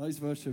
Lass uns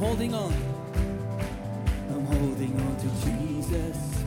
holding on. I'm holding on to Jesus.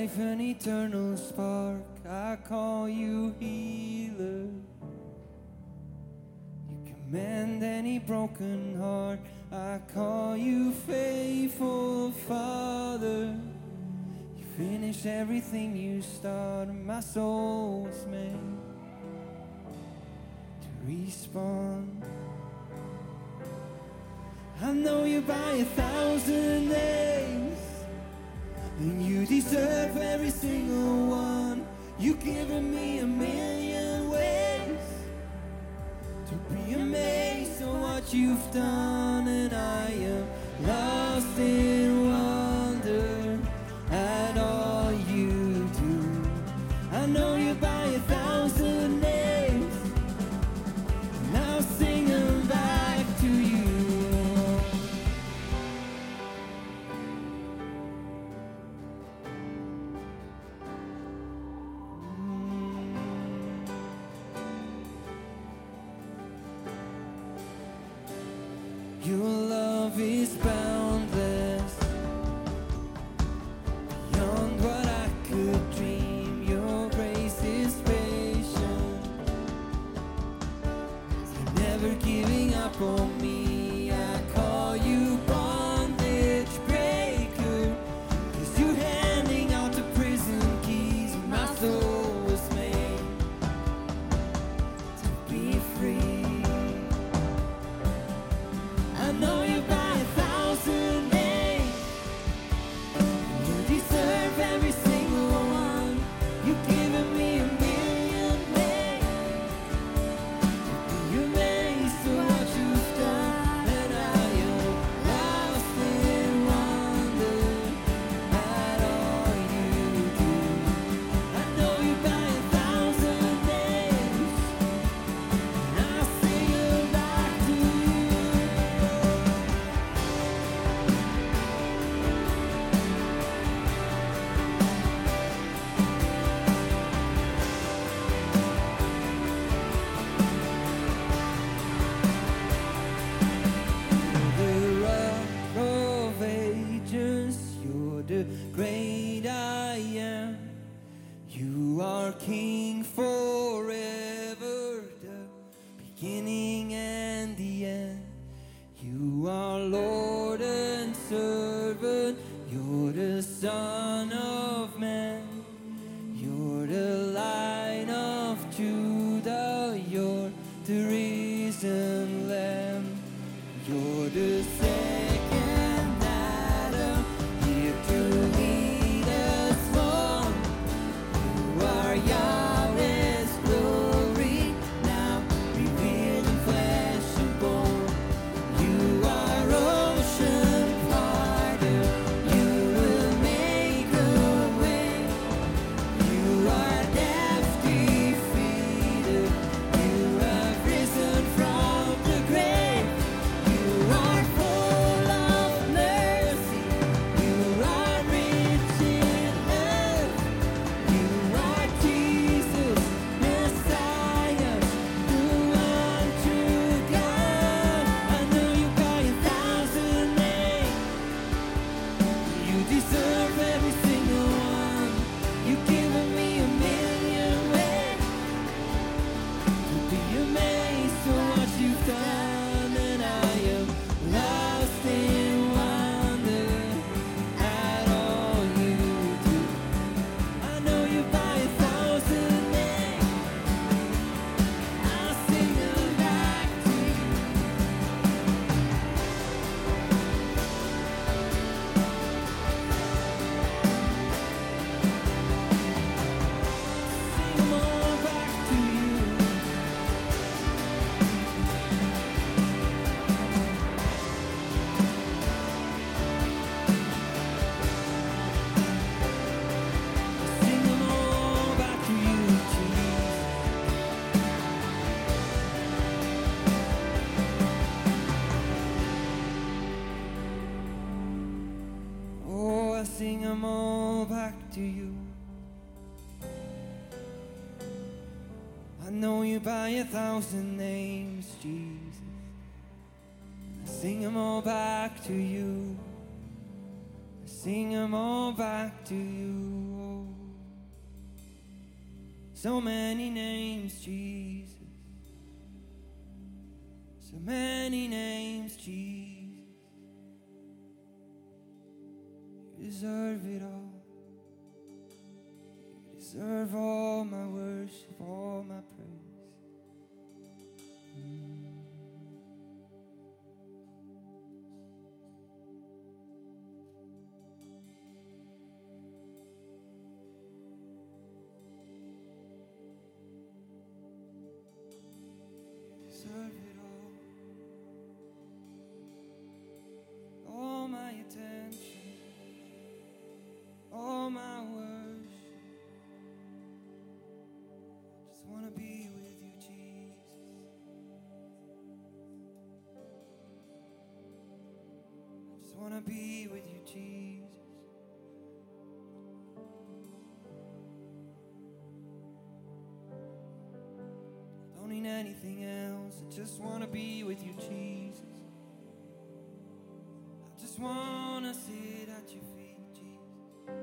life an eternal spark. I call you healer. You command any broken heart. I call you faithful Father. You finish everything you start. My soul's made to respond. I know you by a thousand names. And you deserve every single one. You've given me a million ways to be amazed at what you've done, and I am lost in. transform to you. I know you by a thousand names, Jesus. I sing them all back to you. I sing them all back to you. So many names, Jesus. So many names, Jesus. You deserve it all. Deserve all my worship, all my praise. To be with you, Jesus. Don't need anything else. I just want to be with you, Jesus. I just want to sit at your feet, Jesus.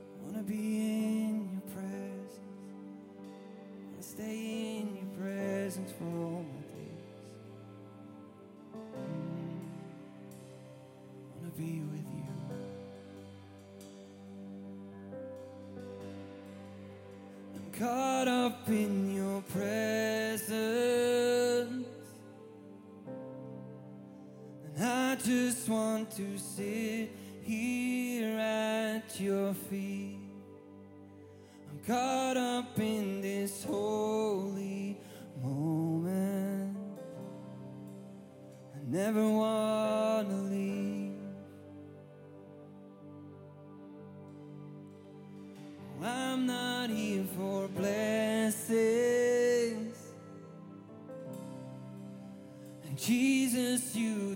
I want to be in your presence. I want to stay up in your presence. And I just want to sit here at your feet. I'm caught up in this holy moment. I never want to leave. Jesus, you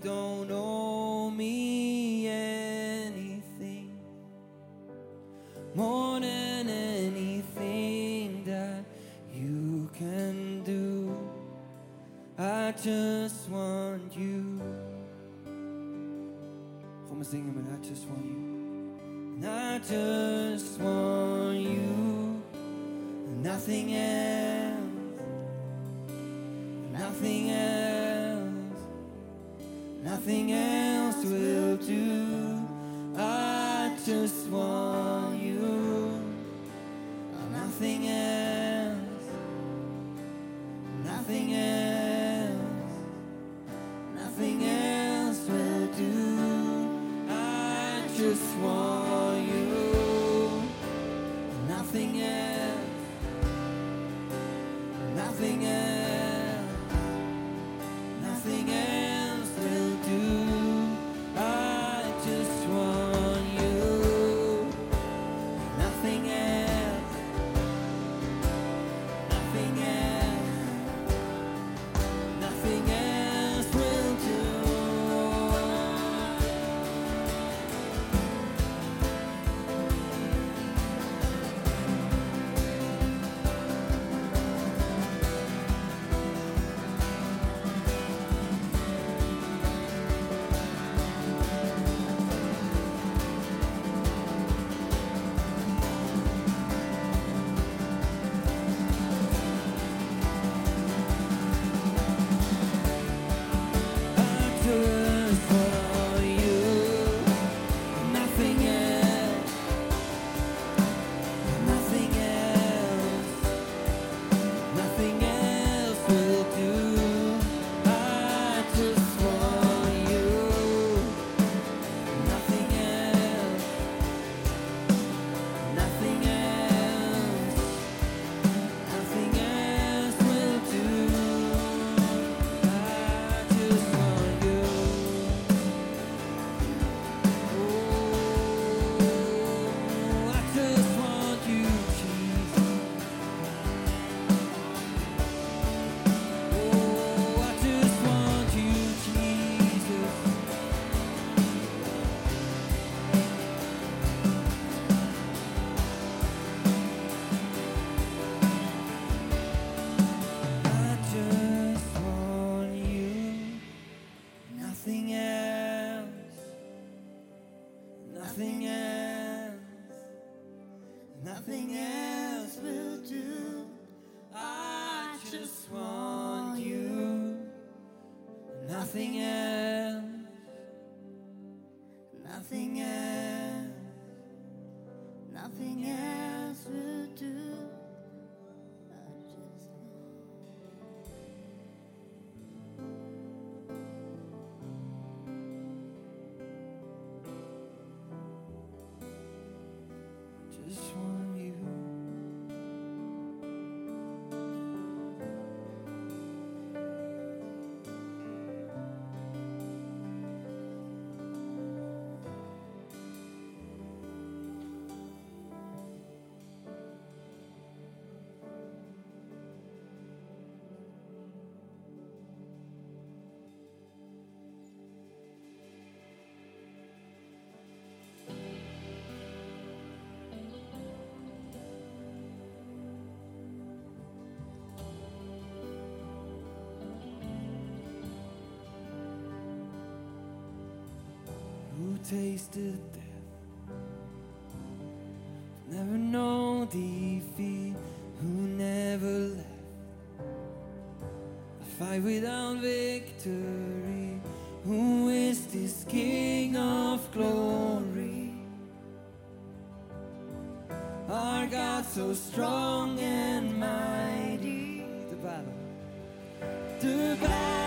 tasted death, never known defeat, who never left a fight without victory. Who is this King of glory? Our God so strong and mighty. The battle. The battle.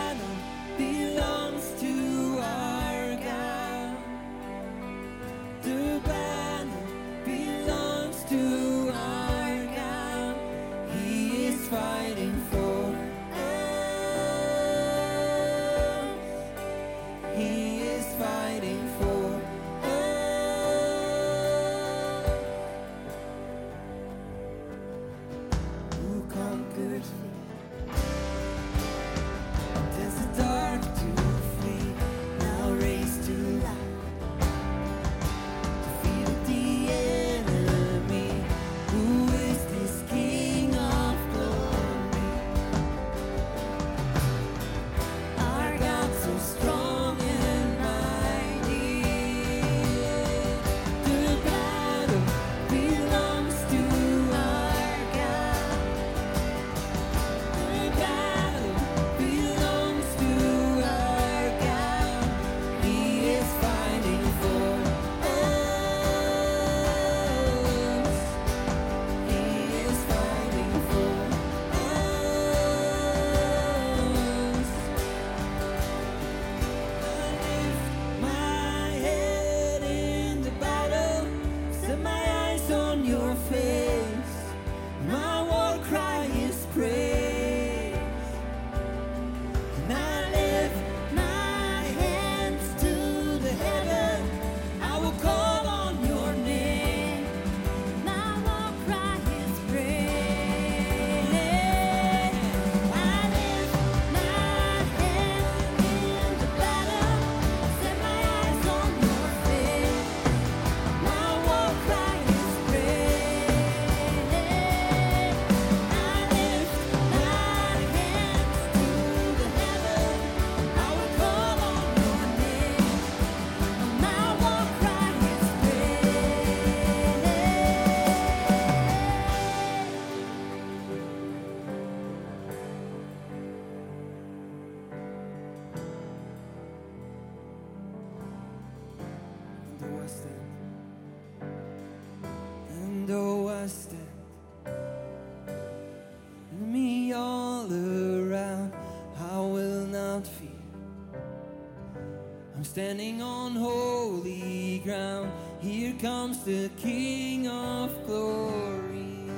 standing on holy ground. Here comes the King of glory.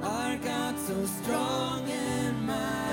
Our God so strong and mighty.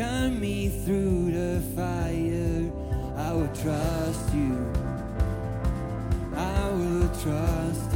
Guide me through the fire. I will trust you. I will trust